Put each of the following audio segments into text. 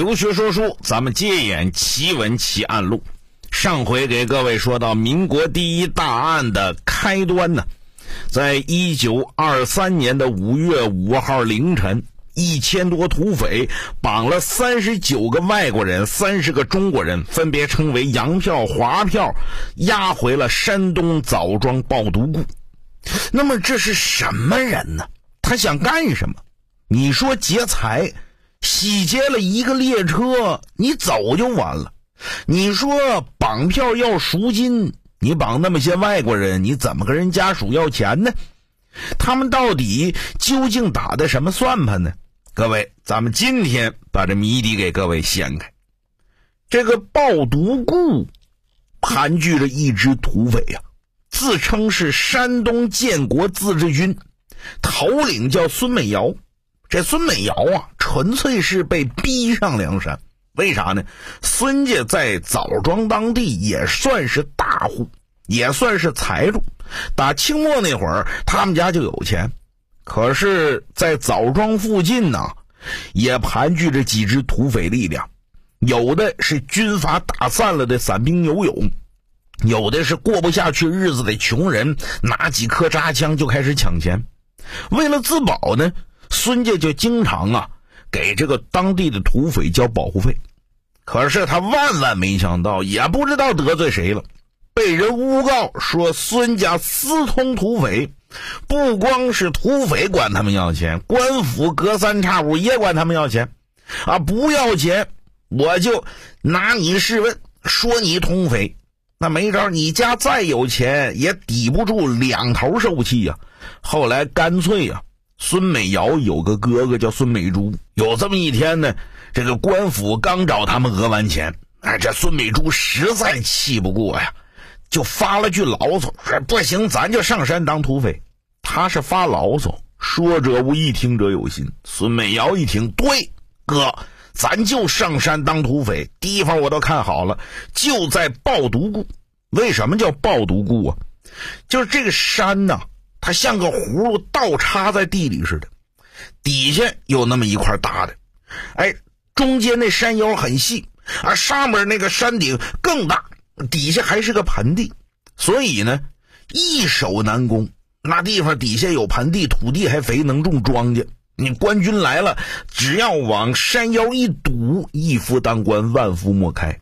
留学说书，咱们接演奇闻奇案录。上回给各位说到民国第一大案的开端呢，在一九二三年的五月五号凌晨，一千多土匪绑了三十九个外国人、三十个中国人，分别称为洋票、华票，押回了山东枣庄抱犊固。那么这是什么人呢？他想干什么？你说劫财？洗劫了一个列车，你走就完了。你说绑票要赎金，你绑那么些外国人，你怎么跟人家属要钱呢？他们到底究竟打的什么算盘呢？各位，咱们今天把这谜底给各位掀开。这个暴毒固盘踞着一支土匪呀，自称是山东建国自治军，头领叫孙美瑶。这孙美瑶啊，纯粹是被逼上梁山。为啥呢？孙家在枣庄当地也算是大户，也算是财主。打清末那会儿，他们家就有钱。可是，在枣庄附近呢，也盘踞着几支土匪力量，有的是军阀打散了的散兵游勇，有的是过不下去日子的穷人，拿几颗扎枪就开始抢钱。为了自保呢。孙家就经常啊给这个当地的土匪交保护费，可是他万万没想到，也不知道得罪谁了，被人诬告说孙家私通土匪，不光是土匪管他们要钱，官府隔三差五也管他们要钱，啊，不要钱我就拿你试问，说你通匪，那没招，你家再有钱也抵不住两头受气呀。后来干脆呀。孙美瑶有个哥哥叫孙美珠，有这么一天呢，这个官府刚找他们讹完钱，哎，这孙美珠实在气不过呀，就发了句牢骚，说不行，咱就上山当土匪。他是发牢骚，说者无意，听者有心。孙美瑶一听，对，哥，咱就上山当土匪，地方我都看好了，就在抱犊谷。为什么叫抱犊谷啊？就是这个山呐。像个葫芦倒插在地里似的，底下有那么一块大的，哎，中间那山腰很细，而上面那个山顶更大，底下还是个盆地，所以呢，易守难攻。那地方底下有盆地，土地还肥，能种庄稼。你官军来了，只要往山腰一堵，一夫当关，万夫莫开。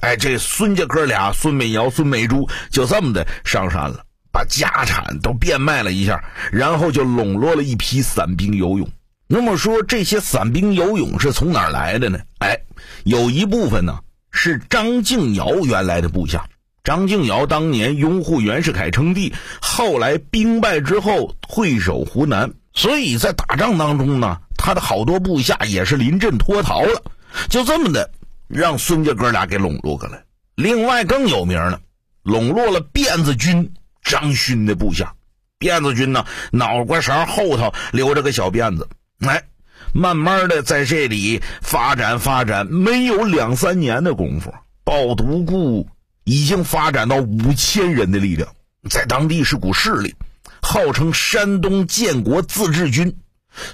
哎，这孙家哥俩，孙美瑶、孙美珠，就这么的上山了。把家产都变卖了一下，然后就笼络了一批散兵游勇。那么说，这些散兵游勇是从哪儿来的呢？哎，有一部分呢是张敬尧原来的部下。张敬尧当年拥护袁世凯称帝，后来兵败之后退守湖南，所以在打仗当中呢，他的好多部下也是临阵脱逃了。就这么的，让孙家哥俩给笼络过来。另外更有名的，笼络了辫子军。张勋的部下，辫子军呢，脑瓜勺后头留着个小辫子，哎，慢慢的在这里发展发展，没有两三年的功夫，抱犊固已经发展到五千人的力量，在当地是股势力，号称山东建国自治军。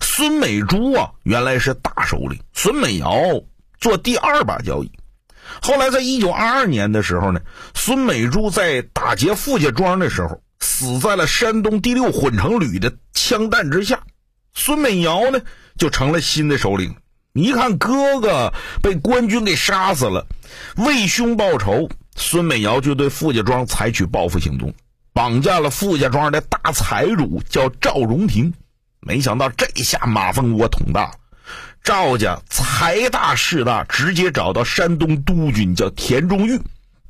孙美珠啊，原来是大首领，孙美瑶做第二把交椅。后来，在一九二二年的时候呢，孙美珠在打劫傅家庄的时候，死在了山东第六混成旅的枪弹之下。孙美瑶呢，就成了新的首领。一看哥哥被官军给杀死了，为兄报仇，孙美瑶就对傅家庄采取报复行动，绑架了傅家庄的大财主，叫赵荣廷。没想到这下马蜂窝捅大了。赵家财大势大，直接找到山东督军叫田中玉，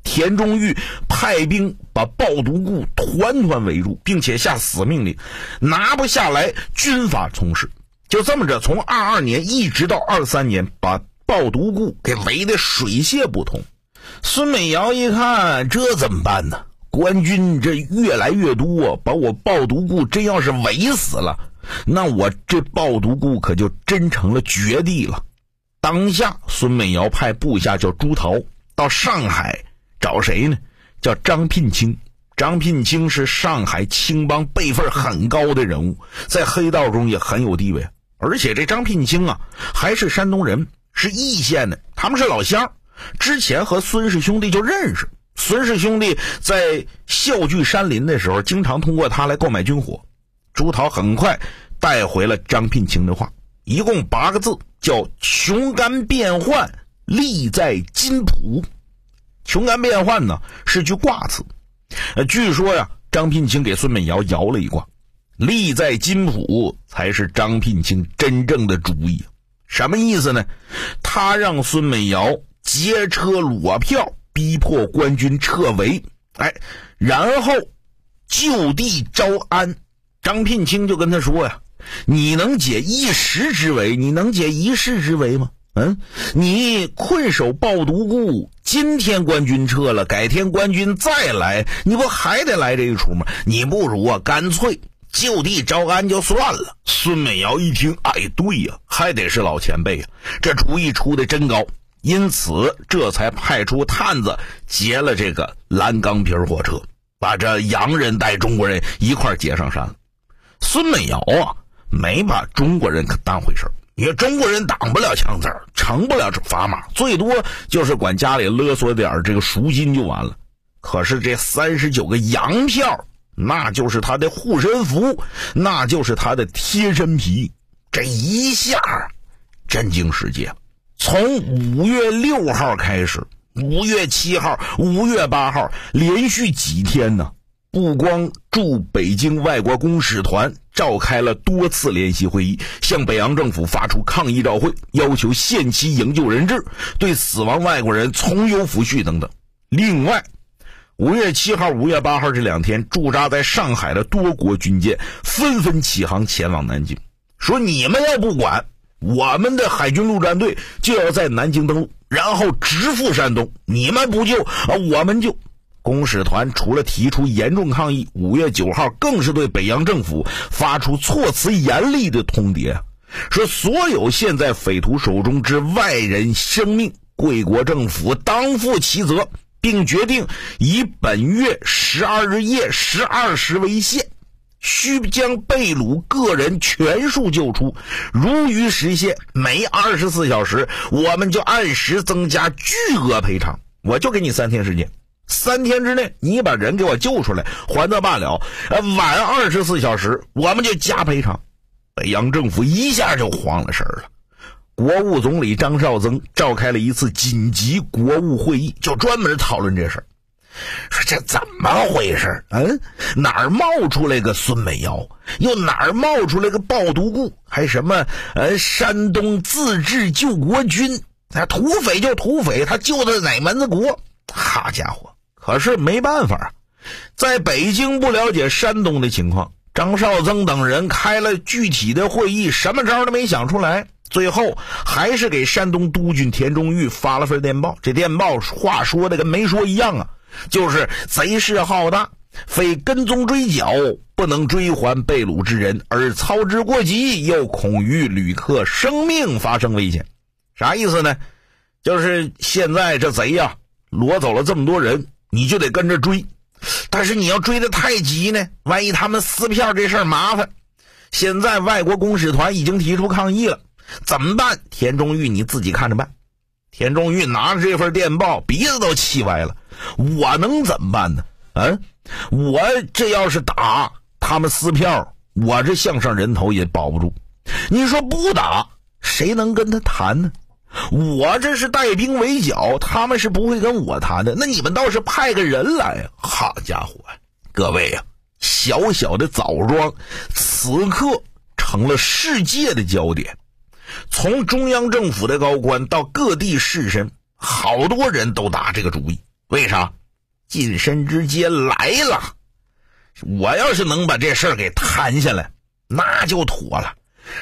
田中玉派兵把抱犊固团团围住，并且下死命令，拿不下来军法从事。就这么着，从二二年一直到二三年，把抱犊固给围得水泄不通。孙美瑶一看，这怎么办呢？官军这越来越多，把我抱犊固真要是围死了。那我这抱犊固可就真成了绝地了。当下，孙美瑶派部下叫朱桃到上海找谁呢？叫张聘清。张聘清是上海青帮辈分很高的人物，在黑道中也很有地位。而且这张聘清啊，还是山东人，是义县的，他们是老乡，之前和孙氏兄弟就认识。孙氏兄弟在孝聚山林的时候，经常通过他来购买军火。朱桃很快带回了张聘清的话，一共八个字，叫“穷干变幻，利在金浦”。穷干变幻呢是句卦词，呃，据说呀，张聘清给孙美瑶摇了一卦，“利在金浦”才是张聘清真正的主意。什么意思呢？他让孙美瑶劫车裸票。逼迫官军撤围，哎，然后就地招安。张聘清就跟他说呀：“你能解一时之围，你能解一世之围吗？嗯，你困守抱犊固，今天官军撤了，改天官军再来，你不还得来这一出吗？你不如啊，干脆就地招安就算了。”孙美瑶一听，哎，对呀，还得是老前辈呀，这主意出的真高。因此，这才派出探子劫了这个蓝钢皮火车，把这洋人带中国人一块劫上山了。孙美瑶啊，没把中国人可当回事因为中国人挡不了枪子成不了这砝码，最多就是管家里勒索点这个赎金就完了。可是这三十九个洋票，那就是他的护身符，那就是他的贴身皮，这一下震惊世界。从五月六号开始，五月七号、五月八号连续几天呢？不光驻北京外国公使团召开了多次联席会议，向北洋政府发出抗议照会，要求限期营救人质，对死亡外国人从优抚恤等等。另外，五月七号、五月八号这两天，驻扎在上海的多国军舰纷纷起航前往南京，说你们要不管。我们的海军陆战队就要在南京登陆，然后直赴山东。你们不救啊，我们救。公使团除了提出严重抗议，五月九号更是对北洋政府发出措辞严厉的通牒，说所有现在匪徒手中之外人生命，贵国政府当负其责，并决定以本月十二日夜十二时为限。需将被掳个人全数救出，如于实现，每二十四小时我们就按时增加巨额赔偿。我就给你三天时间，三天之内你把人给我救出来，还则罢了；呃，晚二十四小时我们就加赔偿。北洋政府一下就慌了神了，国务总理张绍曾召开了一次紧急国务会议，就专门讨论这事。说这怎么回事？嗯，哪儿冒出来个孙美瑶？又哪儿冒出来个鲍独固？还什么呃，山东自治救国军？啊，土匪就土匪，他救的哪门子国？好家伙！可是没办法，在北京不了解山东的情况，张绍曾等人开了具体的会议，什么招都没想出来。最后还是给山东督军田中玉发了份电报。这电报话说的跟没说一样啊。就是贼势浩大，非跟踪追剿不能追还被掳之人，而操之过急，又恐于旅客生命发生危险。啥意思呢？就是现在这贼呀，掳走了这么多人，你就得跟着追。但是你要追得太急呢，万一他们撕票这事儿麻烦。现在外国公使团已经提出抗议了，怎么办？田中玉你自己看着办。田中玉拿着这份电报，鼻子都气歪了。我能怎么办呢？嗯，我这要是打他们撕票，我这项上人头也保不住。你说不打，谁能跟他谈呢？我这是带兵围剿，他们是不会跟我谈的。那你们倒是派个人来！好家伙，各位呀，小小的枣庄此刻成了世界的焦点，从中央政府的高官到各地士绅，好多人都打这个主意。为啥？近身之阶来了！我要是能把这事儿给谈下来，那就妥了。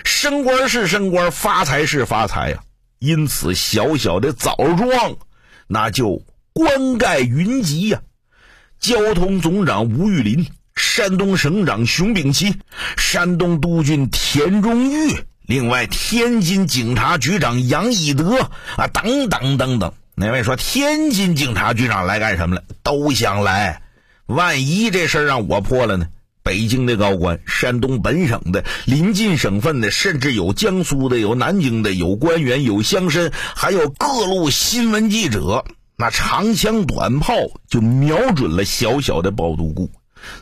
升官是升官，发财是发财呀。因此，小小的枣庄，那就官盖云集呀。交通总长吴玉林，山东省长熊丙奇，山东督军田中玉，另外天津警察局长杨以德啊，等等等等。哪位说天津警察局长来干什么了？都想来，万一这事让我破了呢？北京的高官、山东本省的、临近省份的，甚至有江苏的、有南京的、有官员、有乡绅，还有各路新闻记者，那长枪短炮就瞄准了小小的抱犊固。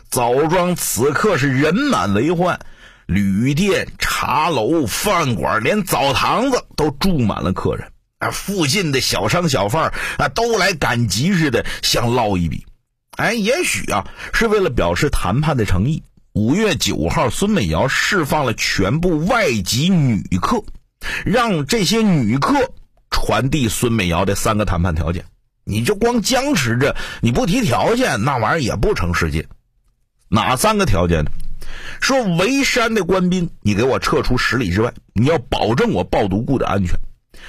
枣庄此刻是人满为患，旅店、茶楼、饭馆，连澡堂子都住满了客人。啊，附近的小商小贩啊，都来赶集似的想捞一笔。哎，也许啊，是为了表示谈判的诚意。五月九号，孙美瑶释放了全部外籍女客，让这些女客传递孙美瑶的三个谈判条件。你就光僵持着，你不提条件，那玩意儿也不成世界。哪三个条件呢？说围山的官兵，你给我撤出十里之外，你要保证我抱犊固的安全。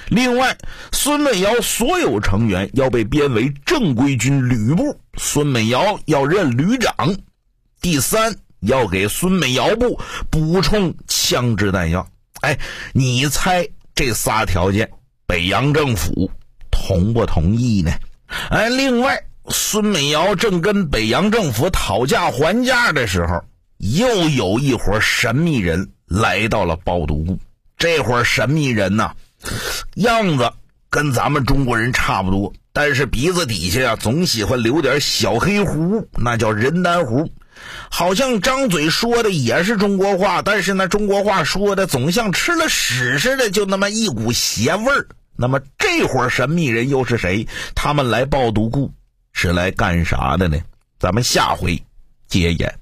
另外，孙美瑶所有成员要被编为正规军旅部，孙美瑶要任旅长。第三，要给孙美瑶部补充枪支弹药。哎，你猜这仨条件，北洋政府同不同意呢？哎，另外，孙美瑶正跟北洋政府讨价还价的时候，又有一伙神秘人来到了包犊固。这伙神秘人呢？样子跟咱们中国人差不多，但是鼻子底下呀总喜欢留点小黑胡，那叫人丹胡。好像张嘴说的也是中国话，但是那中国话说的总像吃了屎似的，就那么一股邪味儿。那么这伙神秘人又是谁？他们来抱独固是来干啥的呢？咱们下回接演。